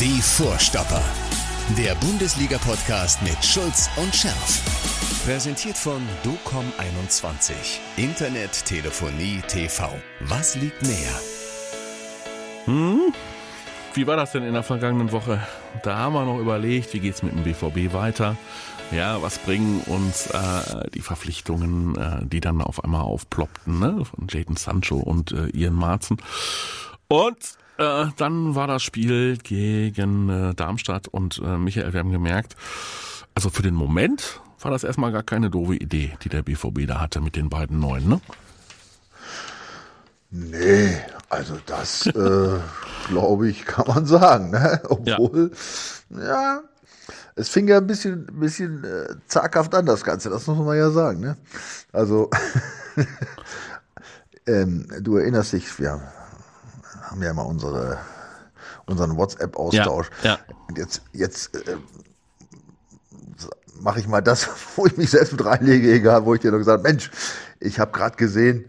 Die Vorstopper. Der Bundesliga-Podcast mit Schulz und Scherf. Präsentiert von DOCOM21. Internet, Telefonie, TV. Was liegt näher? Hm? Wie war das denn in der vergangenen Woche? Da haben wir noch überlegt, wie geht's mit dem BVB weiter? Ja, was bringen uns äh, die Verpflichtungen, äh, die dann auf einmal aufploppten, ne? Von Jaden Sancho und äh, Ian Marzen. Und äh, dann war das Spiel gegen äh, Darmstadt und äh, Michael, wir haben gemerkt, also für den Moment war das erstmal gar keine doofe Idee, die der BVB da hatte mit den beiden Neuen, ne? Nee, also das äh, glaube ich, kann man sagen. Ne? Obwohl, ja. ja. es fing ja ein bisschen, bisschen äh, zaghaft an, das Ganze, das muss man ja sagen. Ne? Also, ähm, du erinnerst dich, wir haben ja immer unsere, unseren WhatsApp-Austausch. Ja, ja. Jetzt, jetzt äh, mache ich mal das, wo ich mich selbst mit reinlege, egal, wo ich dir noch gesagt habe, Mensch, ich habe gerade gesehen,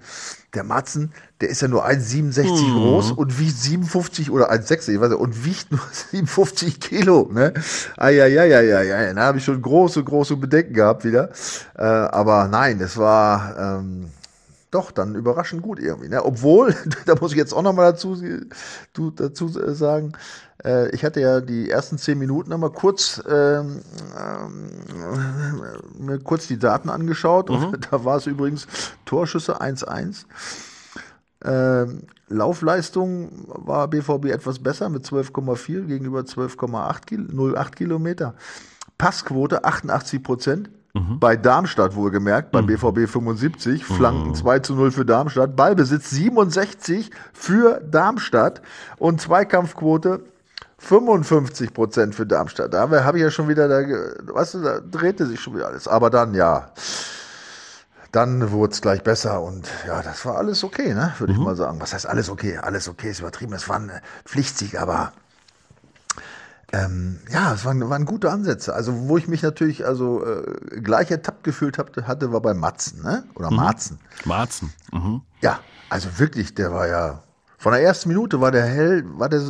der Matzen, der ist ja nur 1,67 mhm. groß und wiegt 57 oder 1,60, ich weiß nicht, und wiegt nur 57 Kilo, ne? Eieieiei, da habe ich schon große, große Bedenken gehabt wieder. Äh, aber nein, es war ähm, doch dann überraschend gut irgendwie, ne? Obwohl, da muss ich jetzt auch nochmal dazu, dazu sagen, äh, ich hatte ja die ersten zehn Minuten einmal kurz, ähm, ähm, mir kurz die Daten angeschaut mhm. und da war es übrigens Torschüsse 1-1. Ähm, Laufleistung war BVB etwas besser mit 12,4 gegenüber 12,8 Kil 08 Kilometer. Passquote 88 Prozent. Mhm. Bei Darmstadt wohlgemerkt, beim mhm. BVB 75, Flanken mhm. 2 zu 0 für Darmstadt, Ballbesitz 67 für Darmstadt und Zweikampfquote 55 Prozent für Darmstadt. Da habe ich ja schon wieder, da, weißt du, da drehte sich schon wieder alles. Aber dann, ja, dann wurde es gleich besser und ja, das war alles okay, ne? würde mhm. ich mal sagen. Was heißt alles okay? Alles okay ist übertrieben. Es war ein Pflichtsieg, aber ähm, ja, es waren, waren gute Ansätze. Also, wo ich mich natürlich also äh, gleich ertappt gefühlt hab, hatte, war bei Matzen, ne? Oder mhm. Marzen. Marzen. Mhm. Ja, also wirklich, der war ja von der ersten Minute war der hell, war der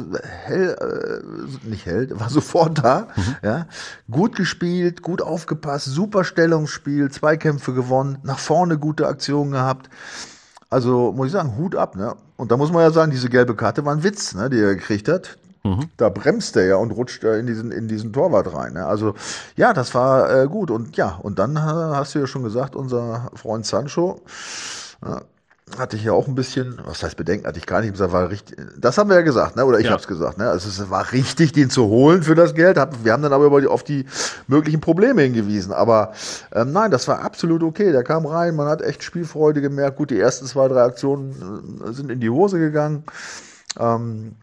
hell, äh, nicht hell, war sofort da. Mhm. Ja, gut gespielt, gut aufgepasst, super Stellungsspiel, Zweikämpfe gewonnen, nach vorne gute Aktionen gehabt. Also muss ich sagen, Hut ab. Ne? Und da muss man ja sagen, diese gelbe Karte war ein Witz, ne, die er gekriegt hat. Mhm. Da bremst er ja und rutscht in diesen, in diesen Torwart rein. Ne? Also ja, das war äh, gut. Und ja, und dann hast du ja schon gesagt, unser Freund Sancho. Ja, hatte ich ja auch ein bisschen, was heißt Bedenken, hatte ich gar nicht gesagt, war richtig, das haben wir ja gesagt, ne? oder ich ja. habe es gesagt, ne? also es war richtig, den zu holen für das Geld, wir haben dann aber über die, auf die möglichen Probleme hingewiesen, aber ähm, nein, das war absolut okay, der kam rein, man hat echt Spielfreude gemerkt, gut, die ersten zwei, drei Aktionen äh, sind in die Hose gegangen, ähm,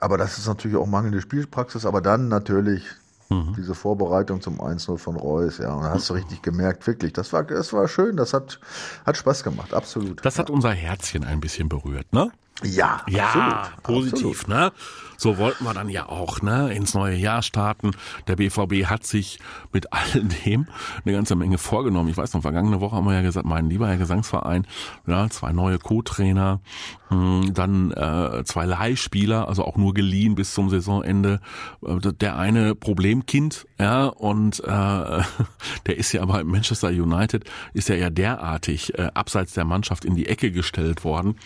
aber das ist natürlich auch mangelnde Spielpraxis, aber dann natürlich Mhm. Diese Vorbereitung zum 1-0 von Reus, ja. Und da hast du richtig gemerkt, wirklich, das war, das war schön, das hat, hat Spaß gemacht, absolut. Das hat unser Herzchen ein bisschen berührt, ne? Ja, ja, absolut, positiv, absolut. ne? So wollten wir dann ja auch, ne, ins neue Jahr starten. Der BVB hat sich mit all dem eine ganze Menge vorgenommen. Ich weiß noch, vergangene Woche haben wir ja gesagt, mein lieber Herr Gesangsverein, ja, zwei neue Co-Trainer, hm, dann äh, zwei Leihspieler, also auch nur geliehen bis zum Saisonende. Äh, der eine Problemkind, ja, und äh, der ist ja bei Manchester United, ist ja ja derartig äh, abseits der Mannschaft in die Ecke gestellt worden,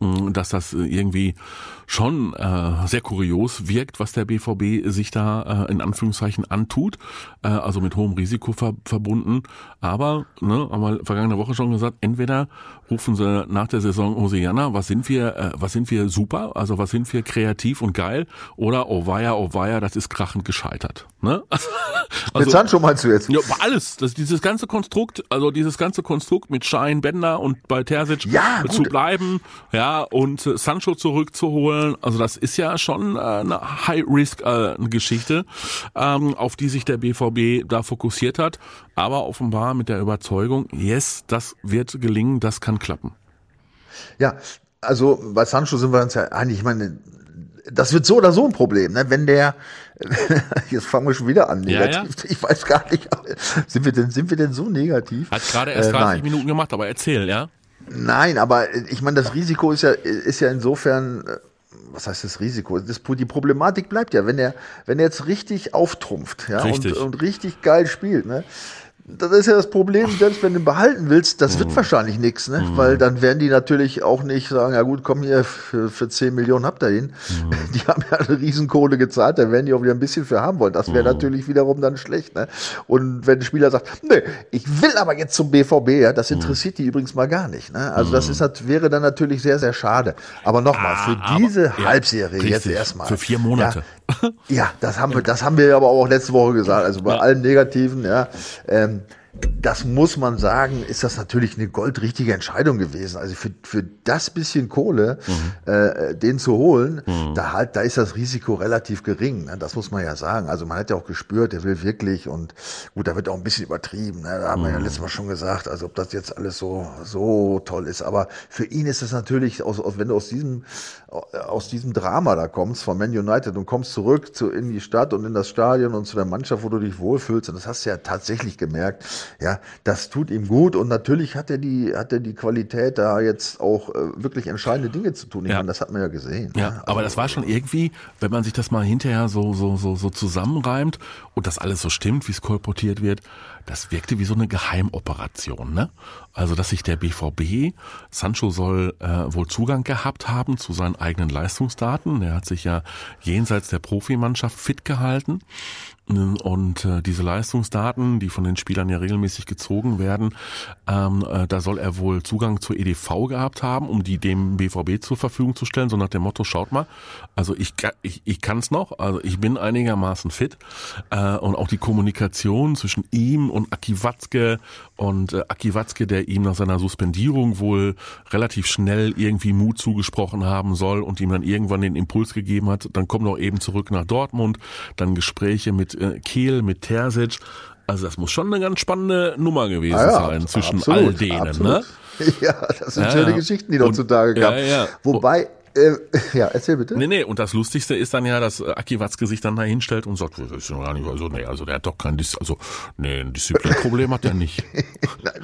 hm, dass das irgendwie schon äh, sehr kurios wirkt, was der BVB sich da äh, in Anführungszeichen antut, äh, also mit hohem Risiko ver verbunden. Aber, ne, haben wir vergangene Woche schon gesagt, entweder rufen sie nach der Saison Hosianna, was sind wir, äh, was sind wir super, also was sind wir kreativ und geil, oder oh weia, oh weia, das ist krachend gescheitert. Ne? Also, mit Sancho meinst du jetzt? Ja, alles. Das, dieses ganze Konstrukt, also dieses ganze Konstrukt mit Schein, Bender und bei Terzic ja, zu bleiben, ja, und äh, Sancho zurückzuholen, also das ist ja schon äh, eine High-Risk-Geschichte, äh, ähm, auf die sich der BVB da fokussiert hat, aber offenbar mit der Überzeugung, yes, das wird gelingen, das kann klappen. Ja, also bei Sancho sind wir uns ja eigentlich, ich meine, das wird so oder so ein Problem, ne? Wenn der, jetzt fangen wir schon wieder an, negativ. Ja, ja. Ich weiß gar nicht, sind wir denn, sind wir denn so negativ? Hat gerade erst 30 äh, Minuten gemacht, aber erzähl, ja? Nein, aber ich meine, das Risiko ist ja, ist ja insofern äh, was heißt das Risiko? Das, die Problematik bleibt ja, wenn er, wenn er jetzt richtig auftrumpft, ja, Richtig. Und, und richtig geil spielt, ne? Das ist ja das Problem, selbst wenn du ihn behalten willst, das Mhm. wird wahrscheinlich nichts, ne? Weil dann werden die natürlich auch nicht sagen, ja gut, komm hier, für, für 10 Millionen habt ihr ihn. Mhm. Die haben ja eine Riesenkohle gezahlt, da werden die auch wieder ein bisschen für haben wollen. Das wäre Mhm. natürlich wiederum dann schlecht, ne? Und wenn ein Spieler sagt, nee, ich will aber jetzt zum BVB, ja, Mhm. das interessiert die übrigens mal gar nicht, ne? Also das ist, das wäre dann natürlich sehr, sehr schade. Aber nochmal, für Ah, aber- diese ja, Halbserie jetzt richtig. erstmal. Für vier Monate. Ja, ja, das haben wir, das haben wir aber auch letzte Woche gesagt. Also bei allen Negativen, ja. Ähm, das muss man sagen, ist das natürlich eine goldrichtige Entscheidung gewesen. Also für, für das bisschen Kohle, äh, den zu holen, da halt, da ist das Risiko relativ gering. Ne? Das muss man ja sagen. Also man hat ja auch gespürt, der will wirklich und gut, da wird auch ein bisschen übertrieben. Ne? Da haben wir ja letztes Mal schon gesagt, also ob das jetzt alles so, so toll ist. Aber für ihn ist es natürlich, aus, aus, wenn du aus diesem, aus diesem Drama da kommst, von Man United und kommst zurück zu, in die Stadt und in das Stadion und zu der Mannschaft, wo du dich wohlfühlst, und das hast du ja tatsächlich gemerkt, ja, das tut ihm gut und natürlich hat er die, hat er die Qualität, da jetzt auch äh, wirklich entscheidende Dinge zu tun. Ich Ja. meine, das hat man ja gesehen. Ja, ne? aber das war schon irgendwie, wenn man sich das mal hinterher so, so, so, so zusammenreimt und das alles so stimmt, wie es kolportiert wird, das wirkte wie so eine Geheimoperation, ne? Also, dass sich der BVB, Sancho soll äh, wohl Zugang gehabt haben zu seinen eigenen Leistungsdaten. Er hat sich ja jenseits der Profimannschaft fit gehalten. Und äh, diese Leistungsdaten, die von den Spielern ja regelmäßig gezogen werden, ähm, äh, da soll er wohl Zugang zur EDV gehabt haben, um die dem BVB zur Verfügung zu stellen, so nach dem Motto, schaut mal, also ich, ich, ich kann es noch, also ich bin einigermaßen fit. Äh, und auch die Kommunikation zwischen ihm und Aki Watzke und äh, Aki Watzke, der ihm nach seiner Suspendierung wohl relativ schnell irgendwie Mut zugesprochen haben soll und ihm dann irgendwann den Impuls gegeben hat, dann komm doch eben zurück nach Dortmund, dann Gespräche mit äh, Kehl, mit Terzic, also das muss schon eine ganz spannende Nummer gewesen Ah ja, sein zwischen absolut, all denen, absolut. ne? Ja, das sind Ja, schöne ja. Geschichten, die dort zutage kamen. Wobei, äh, ja, erzähl bitte. Nee, nee, und das Lustigste ist dann ja, dass äh, Aki Watzke sich dann da hinstellt und sagt, das ist ja gar nicht, also nee, also der hat doch kein Dis also nee, ein Disziplinproblem hat er nicht. Nein,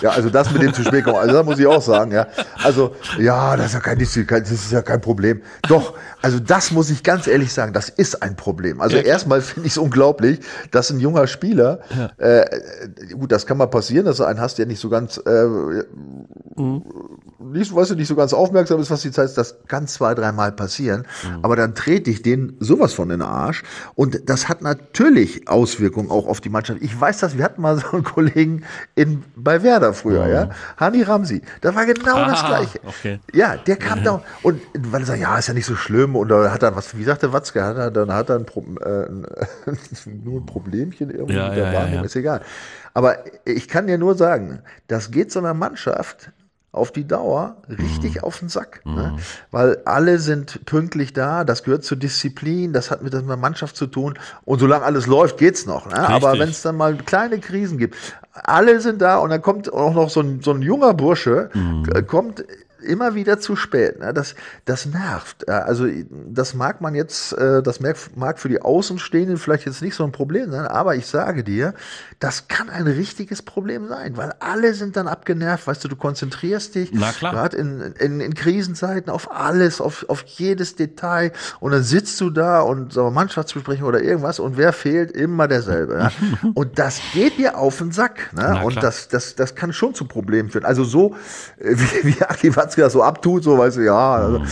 Ja, also das mit dem zu spät kommen, also da muss ich auch sagen, ja. Also, ja, das ist ja kein, Disziplin, das ist ja kein Problem. Doch, also das muss ich ganz ehrlich sagen, das ist ein Problem. Also Ja. erstmal finde ich es unglaublich, dass ein junger Spieler, äh, gut, das kann mal passieren, dass du einen hast, der nicht so ganz, äh, nicht, weißt du, nicht so ganz aufmerksam ist, was die Zeit ist, das kann zwei, dreimal passieren. Aber dann trete ich den sowas von in den Arsch. Und das hat natürlich Auswirkungen auch auf die Mannschaft. Ich weiß das, wir hatten mal so einen Kollegen in, bei Werder früher, ja. Hani Ramsi. Da war genau das Ah, Gleiche. okay. Ja, der kam da und weil er sagt, ja, ist ja nicht so schlimm und da hat er was, wie sagte Watzke, hat er, dann hat er ein, Pro, äh, nur ein Problemchen irgendwie Ja, mit der ja, ja, Wahrnehmung, ja. ist egal. Aber ich kann dir nur sagen, das geht so einer Mannschaft auf die Dauer richtig Mhm. auf den Sack. Ne? Weil alle sind pünktlich da, das gehört zur Disziplin, das hat mit der Mannschaft zu tun. Und solange alles läuft, geht's noch. Ne? Aber wenn es dann mal kleine Krisen gibt, alle sind da und dann kommt auch noch so ein, so ein junger Bursche, Mhm. äh, kommt immer wieder zu spät. Ne? Das, das nervt. Also das mag man jetzt, äh, das mag, für die Außenstehenden vielleicht jetzt nicht so ein Problem sein, aber ich sage dir, das kann ein richtiges Problem sein, weil alle sind dann abgenervt, weißt du, du konzentrierst dich gerade in, in, in Krisenzeiten auf alles, auf, auf jedes Detail und dann sitzt du da und so Mannschaftsbesprechung oder irgendwas und wer fehlt? Immer derselbe. Ja? Und das geht dir auf den Sack. Ne? Und das, das, das kann schon zu Problemen führen. Also so, äh, wie, wie Aki Watzke das so abtut, so weißt du, ja. Also,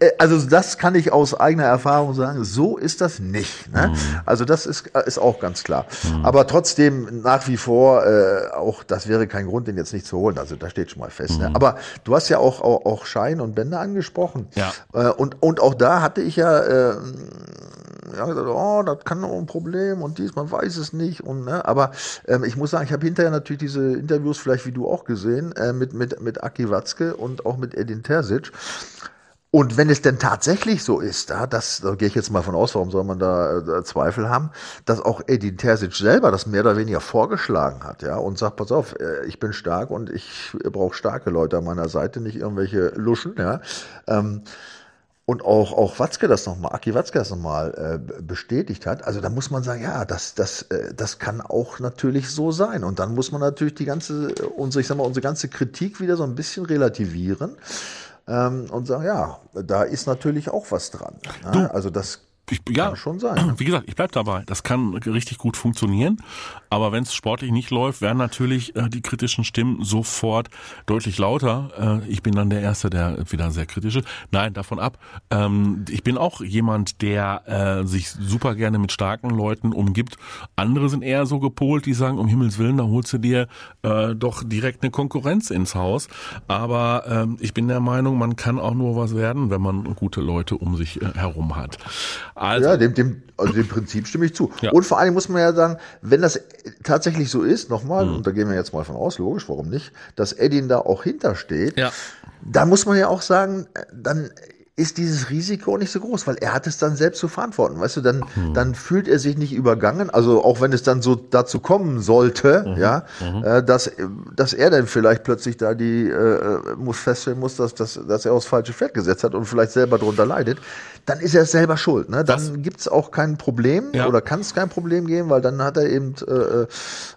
äh, also das kann ich aus eigener Erfahrung sagen, so ist das nicht. Ne? Also das ist, ist auch ganz klar. Aber trotzdem nach wie vor, äh, auch das wäre kein Grund, den jetzt nicht zu holen. Also da steht schon mal fest. Ne? Aber du hast ja auch, auch, auch Schein und Bänder angesprochen. Ja. Äh, und, und auch da hatte ich ja, äh, ja gesagt, oh, das kann auch ein Problem und dies, man weiß es nicht. Und, ne, aber ähm, ich muss sagen, ich habe hinterher natürlich diese Interviews, vielleicht wie du auch gesehen, äh, mit, mit, mit Aki Watzke und auch mit Edin Terzic. Und wenn es denn tatsächlich so ist, da, das, da gehe ich jetzt mal von aus, warum soll man da äh, Zweifel haben, dass auch Edin Terzic selber das mehr oder weniger vorgeschlagen hat, ja, und sagt, pass auf, äh, ich bin stark und ich brauche starke Leute an meiner Seite, nicht irgendwelche Luschen, ja. Ähm, und auch, auch Watzke das nochmal, Aki Watzke das nochmal äh, bestätigt hat, also da muss man sagen, ja, das, das, äh, das kann auch natürlich so sein. Und dann muss man natürlich die ganze, unsere, ich sag mal, unsere ganze Kritik wieder so ein bisschen relativieren. ähm, und sagen, ja, da ist natürlich auch was dran. Ne? Also das ich, ja, kann schon sein. Wie gesagt, ich bleib dabei. Das kann richtig gut funktionieren. Aber wenn es sportlich nicht läuft, werden natürlich äh, die kritischen Stimmen sofort deutlich lauter. Äh, ich bin dann der Erste, der wieder sehr kritisch ist. Nein, davon ab. Ähm, ich bin auch jemand, der äh, sich super gerne mit starken Leuten umgibt. Andere sind eher so gepolt, die sagen, um Himmels Willen, da holst du dir äh, doch direkt eine Konkurrenz ins Haus. Aber ähm, ich bin der Meinung, man kann auch nur was werden, wenn man gute Leute um sich äh, herum hat. Also, ja, dem, dem, also dem Prinzip stimme ich zu. Ja. Und vor allem muss man ja sagen, wenn das tatsächlich so ist, nochmal, mhm. und da gehen wir jetzt mal von aus, logisch, warum nicht, dass Edin da auch hintersteht, ja. da muss man ja auch sagen, dann ist dieses Risiko nicht so groß, weil er hat es dann selbst zu verantworten. Weißt du, dann, mhm. dann fühlt er sich nicht übergangen. Also auch wenn es dann so dazu kommen sollte, mhm. ja, mhm. Äh, dass, dass er dann vielleicht plötzlich da die, äh, muss feststellen muss, dass, dass, dass er aufs falsche Pferd gesetzt hat und vielleicht selber drunter leidet, dann ist er selber schuld. Ne? Dann gibt's auch kein Problem ja. oder kann es kein Problem geben, weil dann hat er eben äh,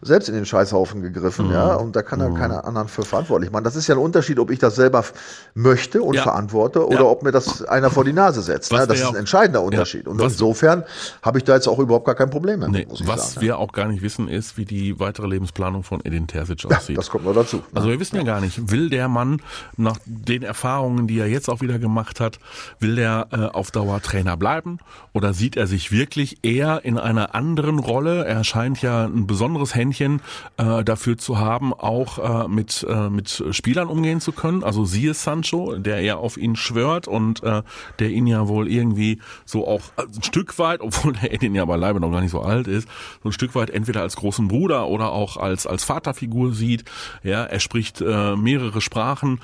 selbst in den Scheißhaufen gegriffen, ja, mhm. und da kann er mhm. keine anderen für verantwortlich machen. Das ist ja ein Unterschied, ob ich das selber möchte und ja. verantworte oder ob mir das einer vor die Nase setzt. Ne? Das ist ein entscheidender Unterschied. Ja, und insofern habe ich da jetzt auch überhaupt gar kein Problem mehr. Nee, was sagen, wir ja. auch gar nicht wissen, ist, wie die weitere Lebensplanung von Edin Terzic aussieht. das kommt noch dazu. Ne? Also wir wissen ja gar nicht, will der Mann nach den Erfahrungen, die er jetzt auch wieder gemacht hat, will der äh, auf Dauer Trainer bleiben oder sieht er sich wirklich eher in einer anderen Rolle? Er scheint ja ein besonderes Händchen äh, dafür zu haben, auch äh, mit, äh, mit Spielern umgehen zu können. Also siehe Sancho, der eher auf ihn schwört und äh, der ihn ja wohl irgendwie so auch ein Stück weit, obwohl der Edin ja beileibe noch gar nicht so alt ist, so ein Stück weit entweder als großen Bruder oder auch als, als Vaterfigur sieht. Ja, er spricht äh, mehrere Sprachen.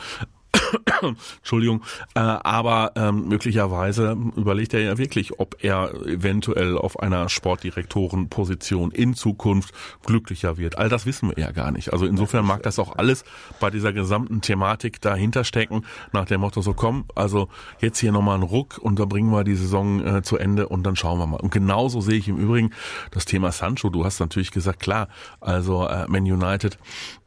Entschuldigung, äh, aber ähm, möglicherweise überlegt er ja wirklich, ob er eventuell auf einer Sportdirektorenposition in Zukunft glücklicher wird. All das wissen wir ja gar nicht. Also insofern mag das auch alles bei dieser gesamten Thematik dahinter stecken, nach dem Motto so komm, also jetzt hier nochmal einen Ruck und da bringen wir die Saison äh, zu Ende und dann schauen wir mal. Und genauso sehe ich im Übrigen das Thema Sancho. Du hast natürlich gesagt, klar, also äh, Man United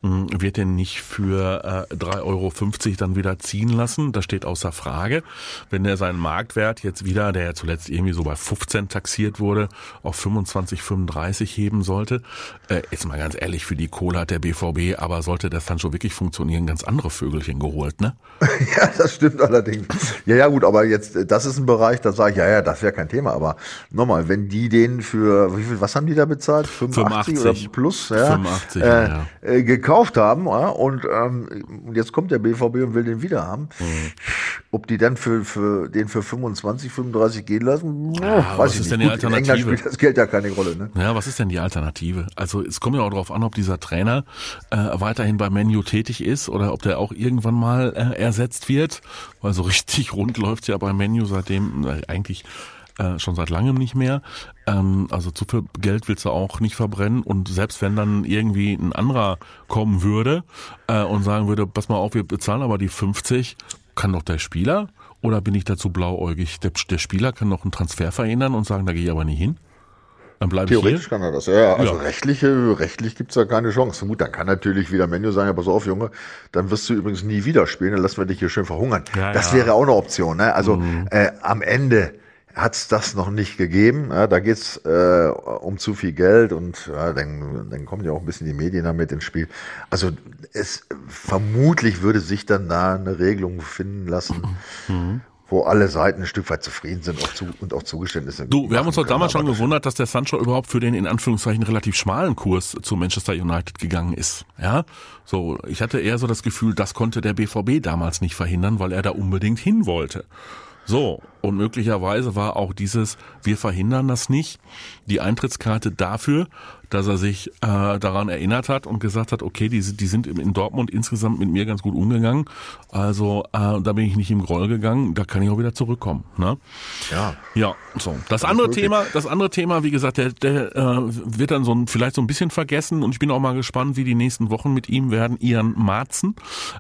wird den nicht für äh, 3,50 Euro dann wieder ziehen lassen. Das steht außer Frage. Wenn er seinen Marktwert jetzt wieder, der ja zuletzt irgendwie so bei 15 taxiert wurde, auf 25, 35 heben sollte, äh, jetzt mal ganz ehrlich, für die Kohle hat der BVB, aber sollte der Sancho wirklich funktionieren, ganz andere Vögelchen geholt, ne? ja, das stimmt allerdings. Ja, ja, gut, aber jetzt, das ist ein Bereich, da sage ich, ja, ja, das wäre kein Thema. Aber nochmal, wenn die den für, wie viel, was haben die da bezahlt? 85, 85 oder plus, ja, 85, äh, ja. Äh, gekauft haben, ja, und ähm, jetzt kommt der BVB und will den wieder haben. Mhm. Ob die dann für, für den für 25, 35 gehen lassen, ja, weiß ich nicht. Denn die Gut, Alternative? In England spielt das Geld ja keine Rolle. Ne? Ja, was ist denn die Alternative? Also es kommt ja auch darauf an, ob dieser Trainer äh, weiterhin bei Menu tätig ist oder ob der auch irgendwann mal äh, ersetzt wird, weil so richtig rund läuft ja bei Menu seitdem äh, eigentlich äh, schon seit langem nicht mehr. Ähm, also zu viel Geld willst du auch nicht verbrennen und selbst wenn dann irgendwie ein anderer kommen würde äh, und sagen würde, pass mal auf, wir bezahlen aber die 50, kann doch der Spieler oder bin ich dazu blauäugig? Der, der Spieler kann noch einen Transfer verhindern und sagen, da gehe ich aber nicht hin. Dann bleibe ich Theoretisch kann er das, ja. Also ja. rechtliche, rechtlich gibt's da keine Chance. Gut, dann kann natürlich wieder Menu sagen, ja, pass auf, Junge, dann wirst du übrigens nie wieder spielen, dann lassen wir dich hier schön verhungern. Ja, das ja. wäre auch eine Option. Ne? Also mhm. äh, am Ende hat es das noch nicht gegeben. Ja, da geht's äh, um zu viel Geld und ja, dann, dann kommen ja auch ein bisschen die Medien damit ins Spiel. Also es vermutlich würde sich dann da eine Regelung finden lassen. Mhm wo alle Seiten ein Stück weit zufrieden sind auch zu, und auch Zugeständnisse. Du, wir haben uns doch damals schon gewundert, dass der Sancho überhaupt für den in Anführungszeichen relativ schmalen Kurs zu Manchester United gegangen ist. Ja, so ich hatte eher so das Gefühl, das konnte der BVB damals nicht verhindern, weil er da unbedingt hin wollte. So, und möglicherweise war auch dieses, wir verhindern das nicht, die Eintrittskarte dafür, dass er sich äh, daran erinnert hat und gesagt hat, okay, die, die sind in Dortmund insgesamt mit mir ganz gut umgegangen. Also äh, da bin ich nicht im Groll gegangen, da kann ich auch wieder zurückkommen. Ne? Ja. Ja, so. Das andere Thema, das andere Thema, wie gesagt, der, der äh, wird dann so ein, vielleicht so ein bisschen vergessen und ich bin auch mal gespannt, wie die nächsten Wochen mit ihm werden. Ian Marzen,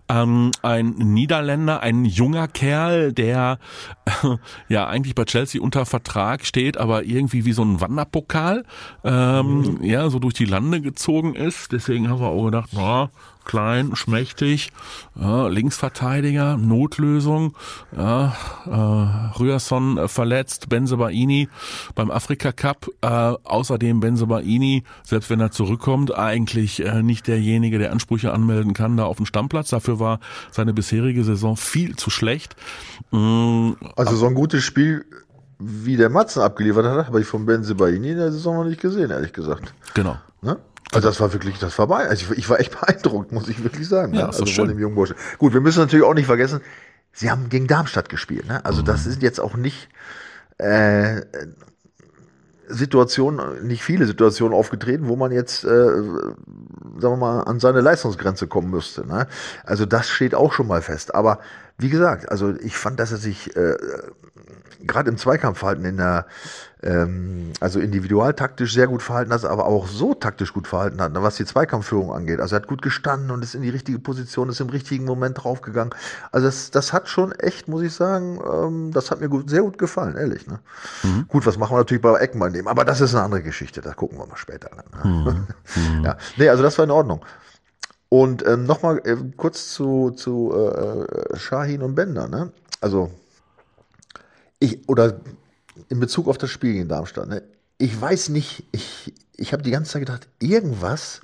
ähm, ein Niederländer, ein junger Kerl, der äh, ja eigentlich bei Chelsea unter Vertrag steht, aber irgendwie wie so ein Wanderpokal, ähm, mhm. ja, so durch die Lande gezogen ist. Deswegen haben wir auch gedacht, na, klein, schmächtig, ja, Linksverteidiger, Notlösung, ja, äh, Rührson äh, verletzt, Benzebaini beim Afrika Cup, äh, außerdem Benzebaini, selbst wenn er zurückkommt, eigentlich äh, nicht derjenige, der Ansprüche anmelden kann, da auf dem Stammplatz. Dafür war seine bisherige Saison viel zu schlecht. Mm, also so ein gutes Spiel wie der Matzen abgeliefert hat, habe ich von Benzebaini in der Saison noch nicht gesehen, ehrlich gesagt. Genau. Ne? Also das war wirklich, das war bei. Also ich, ich war echt beeindruckt, muss ich wirklich sagen. Ja, ne? ist doch also schön. von dem jungen Burschen. Gut, wir müssen natürlich auch nicht vergessen, sie haben gegen Darmstadt gespielt. Ne? Also das sind jetzt auch nicht äh, Situationen, nicht viele Situationen aufgetreten, wo man jetzt, äh, sagen wir mal, an seine Leistungsgrenze kommen müsste. Ne? Also das steht auch schon mal fest. Aber wie gesagt, also ich fand, dass er sich äh, gerade im Zweikampfverhalten in der, ähm, also individualtaktisch sehr gut verhalten hat, aber auch so taktisch gut verhalten hat, ne, was die Zweikampfführung angeht. Also er hat gut gestanden und ist in die richtige Position, ist im richtigen Moment draufgegangen. Also das, das hat schon echt, muss ich sagen, ähm, das hat mir gut, sehr gut gefallen, ehrlich. Ne? Gut, was machen wir natürlich bei Eckmann nehmen, aber das ist eine andere Geschichte, da gucken wir mal später. an, Ne? ja, nee, also das war in Ordnung. Und ähm, nochmal äh, kurz zu, zu äh, Shahin und Bender, ne? Also ich, oder in Bezug auf das Spiel gegen Darmstadt, ne? Ich weiß nicht, ich, ich habe die ganze Zeit gedacht, irgendwas,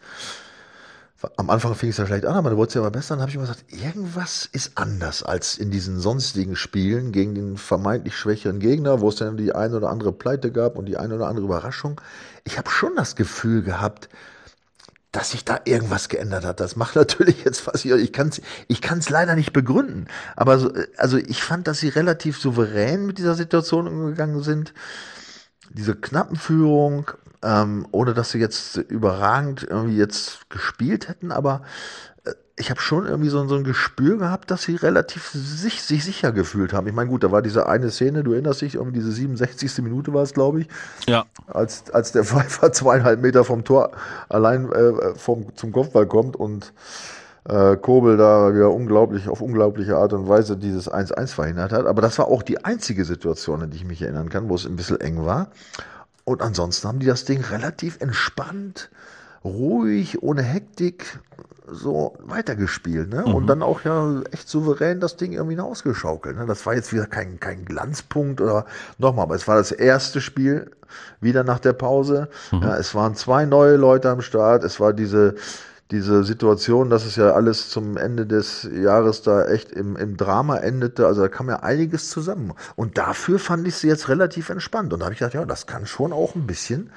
am Anfang fing es ja schlecht an, aber wurde es ja immer besser, dann habe ich immer gesagt, irgendwas ist anders als in diesen sonstigen Spielen gegen den vermeintlich schwächeren Gegner, wo es dann die eine oder andere Pleite gab und die eine oder andere Überraschung. Ich habe schon das Gefühl gehabt, dass sich da irgendwas geändert hat. Das macht natürlich jetzt was ich, kann es ich kann's leider nicht begründen. Aber so, also ich fand, dass sie relativ souverän mit dieser Situation umgegangen sind. Diese Knappenführung, ähm, ohne dass sie jetzt überragend irgendwie jetzt gespielt hätten, aber äh, ich habe schon irgendwie so, so ein Gespür gehabt, dass sie relativ sich, sich sicher gefühlt haben. Ich meine, gut, da war diese eine Szene, du erinnerst dich, irgendwie diese 67. Minute war es, glaube ich Ja, als, als der Pfeiffer zweieinhalb Meter vom Tor allein äh, vom, zum Kopfball kommt und äh, Kobel da wieder unglaublich, auf unglaubliche Art und Weise dieses 1-1 verhindert hat. Aber das war auch die einzige Situation, an die ich mich erinnern kann, wo es ein bisschen eng war. Und ansonsten haben die das Ding relativ entspannt, ruhig, ohne Hektik so weitergespielt. Ne? Und dann auch ja echt souverän das Ding irgendwie ausgeschaukelt. Ne? Das war jetzt wieder kein, kein Glanzpunkt oder nochmal, aber es war das erste Spiel wieder nach der Pause. Ja, es waren zwei neue Leute am Start. Es war diese, diese Situation, dass es ja alles zum Ende des Jahres da echt im, im Drama endete. Also da kam ja einiges zusammen. Und dafür fand ich sie jetzt relativ entspannt. Und da habe ich gedacht, ja, das kann schon auch ein bisschen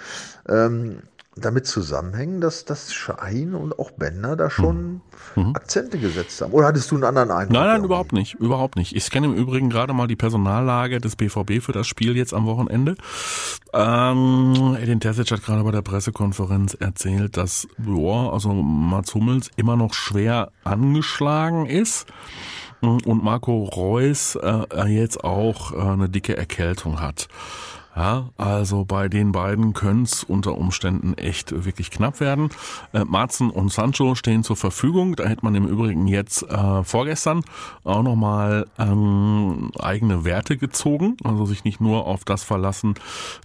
ähm, damit zusammenhängen, dass, dass Schein und auch Bender da schon Akzente gesetzt haben. Oder hattest du einen anderen Eindruck? Nein, nein, irgendwie? überhaupt nicht, überhaupt nicht. Ich scanne im Übrigen gerade mal die Personallage des BVB für das Spiel jetzt am Wochenende. Ähm, Edin Terzic hat gerade bei der Pressekonferenz erzählt, dass boah, also Mats Hummels immer noch schwer angeschlagen ist und Marco Reus äh, jetzt auch äh, eine dicke Erkältung hat. Ja, also bei den beiden könnte es unter Umständen echt wirklich knapp werden. Äh, Marzen und Sancho stehen zur Verfügung. Da hätte man im Übrigen jetzt äh, vorgestern auch nochmal ähm, eigene Werte gezogen. Also sich nicht nur auf das verlassen,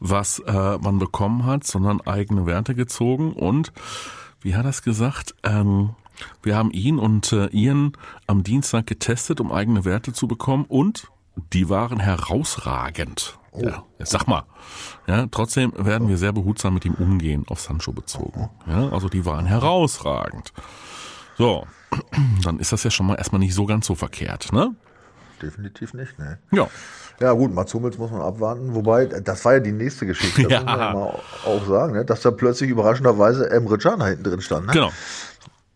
was äh, man bekommen hat, sondern eigene Werte gezogen. Und wie hat er es gesagt? Ähm, wir haben ihn und äh, Ian am Dienstag getestet, um eigene Werte zu bekommen und die waren herausragend. Ja, jetzt sag mal. Ja, trotzdem werden wir sehr behutsam mit ihm umgehen, auf Sancho bezogen. Ja, also die waren herausragend. So, dann ist das ja schon mal erstmal nicht so ganz so verkehrt, ne? Definitiv nicht, ne? Ja. Ja gut, Mats Hummels muss man abwarten. Wobei, das war ja die nächste Geschichte, das Ja. muss man ja mal auch sagen, ne? dass da plötzlich überraschenderweise Emre Can hinten drin stand. Ne? Genau.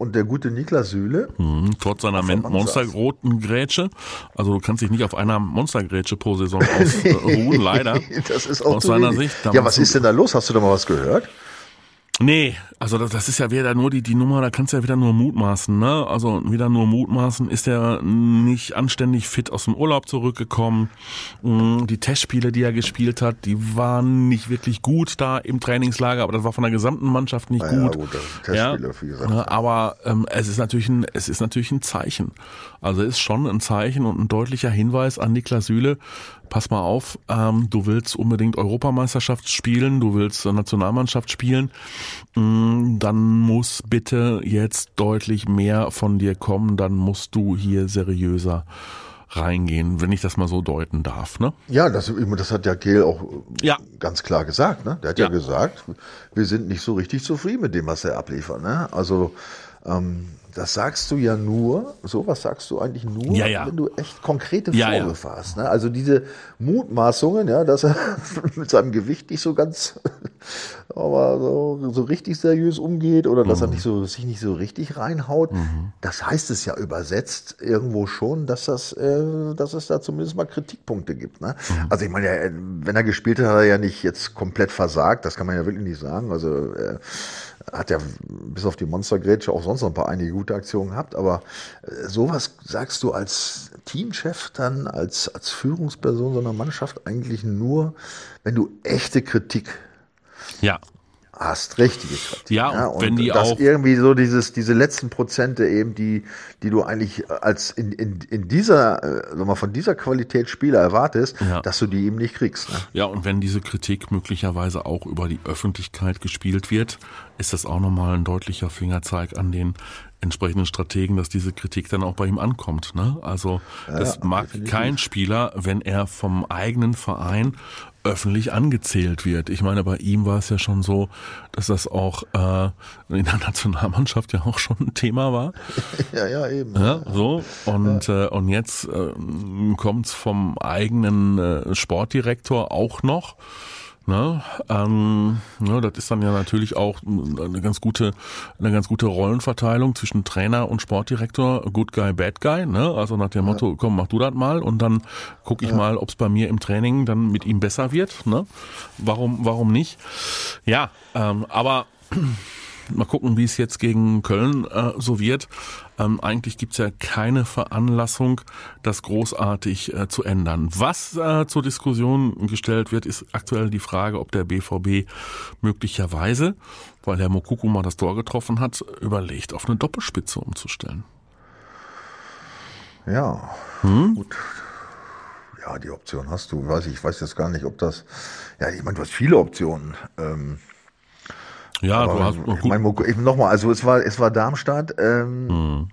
Und der gute Niklas Süle, Mhm, trotz seiner monstergroßen Grätsche. Also du kannst dich nicht auf einer Monstergrätsche pro Saison ausruhen, leider. das ist auch Aus seiner wenig. Sicht. Ja, was ist denn da los? Hast du da mal was gehört? Nee, also das, das ist ja wieder nur die, die Nummer, da kannst du ja wieder nur mutmaßen, ne? Also wieder nur mutmaßen, ist er nicht anständig fit aus dem Urlaub zurückgekommen. Mm, Die Testspiele, die er gespielt hat, die waren nicht wirklich gut da im Trainingslager, aber das war von der gesamten Mannschaft nicht Ja, gut. gut, gesagt. Ne, aber ähm, es ist natürlich ein, es ist natürlich ein Zeichen. Also es ist schon ein Zeichen und ein deutlicher Hinweis an Niklas Süle, pass mal auf, ähm, du willst unbedingt Europameisterschaft spielen, du willst Nationalmannschaft spielen, mm, dann muss bitte jetzt deutlich mehr von dir kommen, dann musst du hier seriöser reingehen, wenn ich das mal so deuten darf. Ne? Ja, das, das hat ja Kehl auch ja. ganz klar gesagt. Ne? Der hat ja. ja gesagt, wir sind nicht so richtig zufrieden mit dem, was er abliefert. Ne? Also ähm, das sagst du ja nur, sowas sagst du eigentlich nur, ja, ja. wenn du echt konkrete Vorwürfe ja, hast. Ne? Also diese Mutmaßungen, ja, dass er mit seinem Gewicht nicht so ganz, aber so, so richtig seriös umgeht oder mhm. dass er mhm. nicht so, sich nicht so richtig reinhaut, mhm. das heißt es ja übersetzt irgendwo schon, dass das, äh, dass es da zumindest mal Kritikpunkte gibt. Ne? Mhm. Also ich meine, wenn er gespielt hat, hat er ja nicht jetzt komplett versagt, das kann man ja wirklich nicht sagen. Also äh, hat ja bis auf die Monstergrätsche auch sonst noch ein paar einige gute Aktionen gehabt, aber äh, sowas sagst du als Teamchef dann, als, als Führungsperson so einer Mannschaft eigentlich nur, wenn du echte Kritik ja hast, richtige Kritik. Ja, ja, und wenn die das auch irgendwie so dieses diese letzten Prozente eben, die die du eigentlich als in, in, in dieser äh, sag mal von dieser Qualität Spieler erwartest, ja. dass du die eben nicht kriegst. Ne? Ja, und wenn diese Kritik möglicherweise auch über die Öffentlichkeit gespielt wird, ist das auch nochmal ein deutlicher Fingerzeig an den entsprechenden Strategen, dass diese Kritik dann auch bei ihm ankommt. Ne? Also das ja, mag definitiv. kein Spieler, wenn er vom eigenen Verein öffentlich angezählt wird. Ich meine, bei ihm war es ja schon so, dass das auch äh, in der Nationalmannschaft ja auch schon ein Thema war. ja, ja, eben. Ja, so und ja. äh, und jetzt äh, kommt's vom eigenen äh, Sportdirektor auch noch. Ne? Ähm, ne, das ist dann ja natürlich auch eine ganz gute, eine ganz gute Rollenverteilung zwischen Trainer und Sportdirektor, Good Guy, Bad Guy. Ne? Also nach dem. Motto, komm, mach du das mal und dann gucke ich ja. mal, ob es bei mir im Training dann mit ihm besser wird. Ne? Warum, warum nicht? Ja, ähm, aber Mal gucken, wie es jetzt gegen Köln äh, so wird. Ähm, eigentlich gibt's ja keine Veranlassung, das großartig äh, zu ändern. Was äh, zur Diskussion gestellt wird, ist aktuell die Frage, ob der BVB möglicherweise, weil der Mokuku mal das Tor getroffen hat, überlegt, auf eine Doppelspitze umzustellen. Ja, hm? gut. Ja, die Option hast du. Weiß ich, ich weiß jetzt gar nicht, ob das. Ja, ich meine, du hast viele Optionen. Ähm, ja, Aber du hast gut. Mein, nochmal, also es war, es war Darmstadt. Ähm, hm.